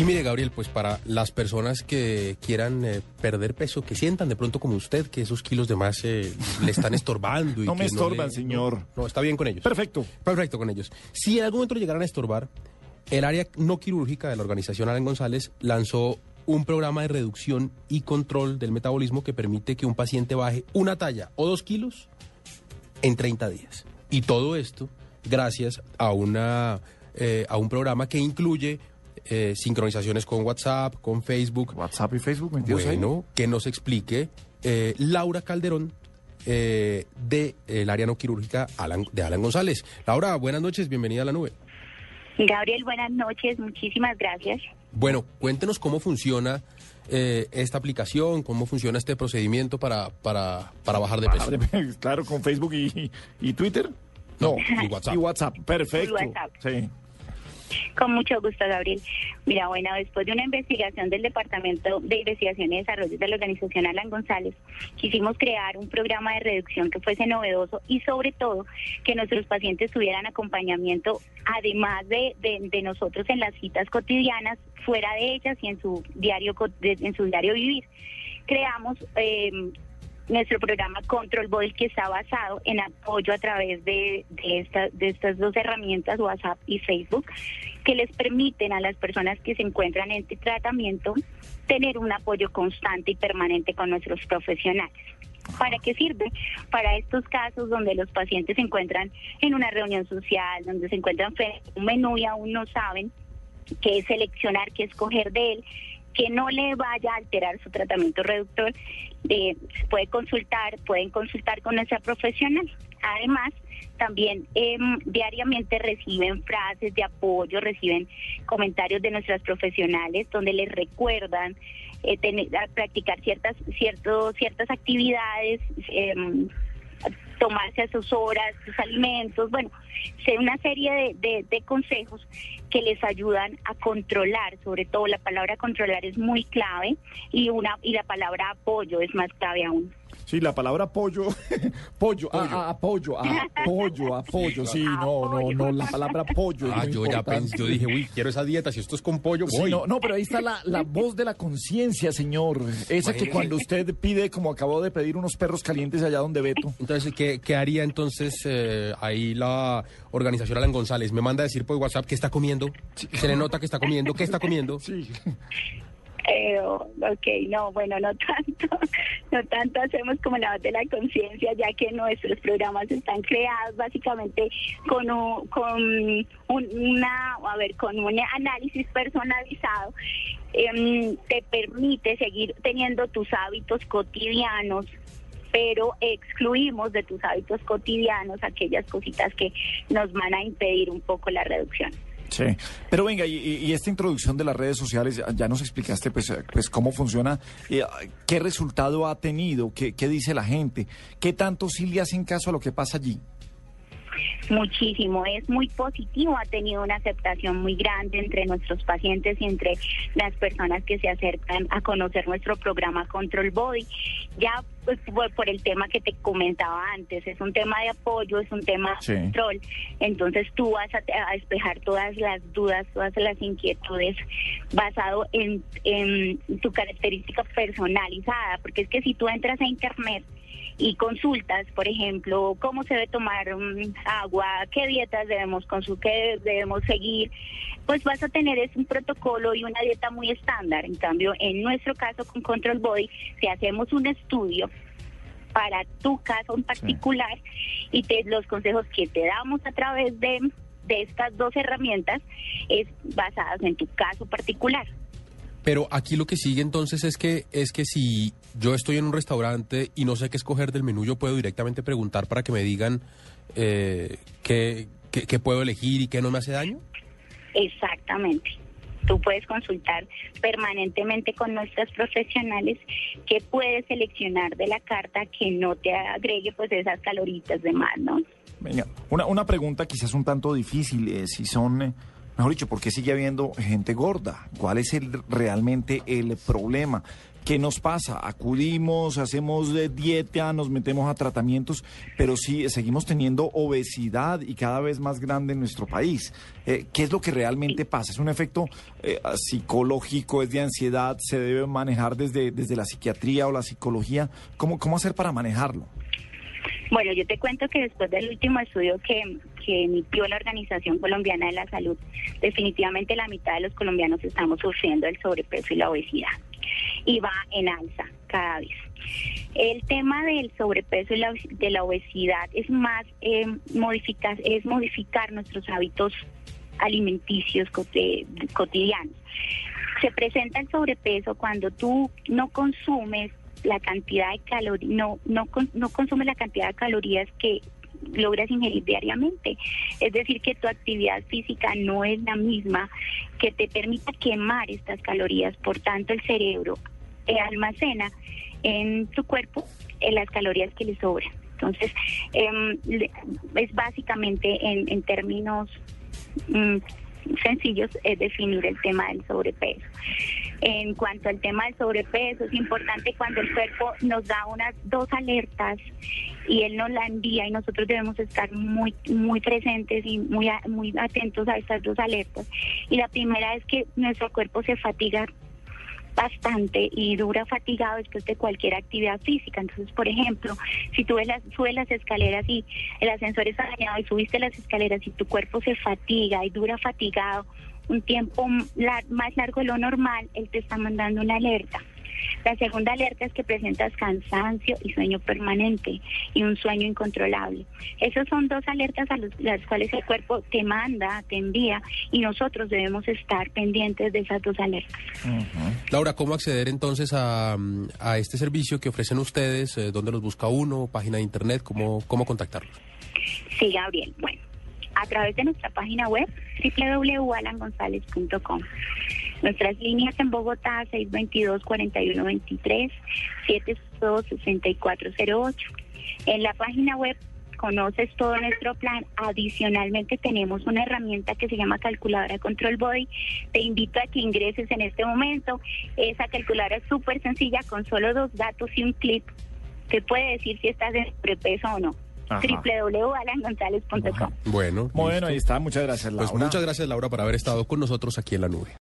Y mire, Gabriel, pues para las personas que quieran eh, perder peso, que sientan de pronto como usted que esos kilos de más eh, le están estorbando. Y No me que estorban, le- señor. No, no, está bien con ellos. Perfecto. Perfecto con ellos. Si en algún momento le llegaran a estorbar, el área no quirúrgica de la organización Alan González lanzó un programa de reducción y control del metabolismo que permite que un paciente baje una talla o dos kilos en 30 días. Y todo esto gracias a, una, eh, a un programa que incluye eh, sincronizaciones con WhatsApp, con Facebook. WhatsApp y Facebook metidos ahí. Bueno, que nos explique eh, Laura Calderón eh, de eh, el área no quirúrgica Alan- de Alan González. Laura, buenas noches, bienvenida a la nube. Gabriel, buenas noches, muchísimas gracias. Bueno, cuéntenos cómo funciona eh, esta aplicación, cómo funciona este procedimiento para, para, para bajar de peso. Claro, con Facebook y, y Twitter. No, y WhatsApp. Y WhatsApp, perfecto. Y WhatsApp. Sí. Con mucho gusto, Gabriel. Mira, bueno, después de una investigación del Departamento de Investigación y Desarrollo de la organización Alan González, quisimos crear un programa de reducción que fuese novedoso y sobre todo que nuestros pacientes tuvieran acompañamiento, además de, de- nosotros en las citas cotidianas, fuera de ellas y en su diario, en su diario vivir. Creamos eh, nuestro programa Control Body que está basado en apoyo a través de, de, esta- de estas dos herramientas, WhatsApp y Facebook, que les permiten a las personas que se encuentran en este tratamiento tener un apoyo constante y permanente con nuestros profesionales. ¿Para qué sirve? Para estos casos donde los pacientes se encuentran en una reunión social, donde se encuentran frente a un menú y aún no saben qué seleccionar, qué escoger de él, que no le vaya a alterar su tratamiento reductor, eh, puede consultar, pueden consultar con nuestra profesional. Además, también em, diariamente reciben frases de apoyo, reciben comentarios de nuestras profesionales donde les recuerdan eh, tener, practicar ciertas, cierto, ciertas actividades, em, tomarse a sus horas, sus alimentos, bueno, una serie de, de- de consejos que les ayudan a controlar, sobre todo la palabra controlar es muy clave y una y la palabra apoyo es más clave aún. Sí, la palabra pollo, pollo, ah, ah, apoyo, ah, apoyo, apoyo, sí, no, no, no, la palabra pollo. es Ah, muy yo ya pensé, yo dije, uy, quiero esa dieta, si esto es con pollo, Sí, voy. no, no, pero ahí está la, la voz de la conciencia, señor. Esa que cuando usted pide, como acabó de pedir unos perros calientes allá donde Beto. Entonces, ¿qué, qué haría entonces eh, ahí la organización Alan González? Me manda a decir por WhatsApp qué está comiendo, se le nota que está comiendo, qué está comiendo. Sí. Eh, ok, no, bueno, no tanto, no tanto hacemos como la voz de la conciencia, ya que nuestros programas están creados básicamente con un, con un- una, a ver, con un análisis personalizado, em, te permite seguir teniendo tus hábitos cotidianos pero excluimos de tus hábitos cotidianos aquellas cositas que nos van a impedir un poco la reducción. Sí, pero venga, y, y- esta introducción de las redes sociales, ya- ya nos explicaste pues, eh, pues cómo funciona, eh, qué resultado ha tenido, qué, qué dice la gente, qué tanto sí le hacen caso a lo que pasa allí. Muchísimo, es muy positivo, ha tenido una aceptación muy grande entre nuestros pacientes y entre las personas que se acercan a conocer nuestro programa Control Body. Ya pues, por, el tema que te comentaba antes, es un tema de apoyo, es un tema Sí. de control, entonces tú vas a, a despejar todas las dudas, todas las inquietudes basado en, en tu característica personalizada, porque es que si tú entras a internet y consultas, por ejemplo, cómo se debe tomar mm, agua, qué dietas debemos consumir, qué debemos seguir, pues vas a tener es un protocolo y una dieta muy estándar. En cambio, en nuestro caso con Control Body, si hacemos un estudio para tu caso en particular y te, los consejos que te damos a través de, de estas dos herramientas es basadas en tu caso particular. Pero aquí lo que sigue entonces es que es que si yo estoy en un restaurante y no sé qué escoger del menú, yo puedo directamente preguntar para que me digan eh, qué, qué- qué puedo elegir y qué no me hace daño. Exactamente. Tú puedes consultar permanentemente con nuestros profesionales que puedes seleccionar de la carta que no te agregue pues esas caloritas de más, ¿no? Venga, una, una pregunta quizás un tanto difícil, eh, si son, eh, mejor dicho, ¿por qué sigue habiendo gente gorda? ¿Cuál es realmente el problema? ¿Qué nos pasa? Acudimos, hacemos de dieta, nos metemos a tratamientos, pero sí seguimos teniendo obesidad y cada vez más grande en nuestro país. Eh, ¿Qué es lo que realmente pasa? ¿Es un efecto eh, psicológico, es de ansiedad? ¿Se debe manejar desde, desde la psiquiatría o la psicología? ¿Cómo, ¿Cómo hacer para manejarlo? Bueno, yo te cuento que después del último estudio que, que emitió la Organización Colombiana de la Salud, definitivamente la mitad de los colombianos estamos sufriendo el sobrepeso y la obesidad. Y va en alza cada vez. El tema del sobrepeso y la, de la obesidad es más eh, modificar, es modificar nuestros hábitos alimenticios cotidianos. Se presenta el sobrepeso cuando tú no consumes la cantidad de calorías, no, no, no consume la cantidad de calorías que logras ingerir diariamente. Es decir, que tu actividad física no es la misma que te permita quemar estas calorías. Por tanto, el cerebro eh, almacena en tu cuerpo eh, las calorías que le sobran. Entonces, em, es básicamente en, en términos mm, sencillos es definir el tema del sobrepeso. En cuanto al tema del sobrepeso, es importante cuando el cuerpo nos da unas dos alertas y él nos la envía y nosotros debemos estar muy muy presentes y muy muy atentos a estas dos alertas. Y la primera es que nuestro cuerpo se fatiga bastante y dura fatigado después de cualquier actividad física. Entonces, por ejemplo, si tú las, subes las escaleras y el ascensor está dañado y subiste las escaleras y tu cuerpo se fatiga y dura fatigado un tiempo más largo de lo normal, él te está mandando una alerta. La segunda alerta es que presentas cansancio y sueño permanente y un sueño incontrolable. Esas son dos alertas a las cuales el cuerpo te manda, te envía y nosotros debemos estar pendientes de esas dos alertas. Laura, ¿cómo acceder entonces a, este servicio que ofrecen ustedes? Eh, ¿Dónde los busca uno? ¿Página de internet? ¿Cómo, cómo contactarlos? Sí, Gabriel. Bueno, a través de nuestra página web www.alangonzalez.com. Nuestras líneas en Bogotá 622-4123, 72-6408. En la página web conoces todo nuestro plan. Adicionalmente tenemos una herramienta que se llama calculadora Control Body. Te invito a que ingreses en este momento. Esa calculadora es súper sencilla con solo dos datos y un clip. Te puede decir si estás en sobrepeso o no www.alangonzalez.com. Bueno, bueno, ahí está. Muchas gracias, Laura. Pues muchas gracias, Laura, por haber estado con nosotros aquí en la nube.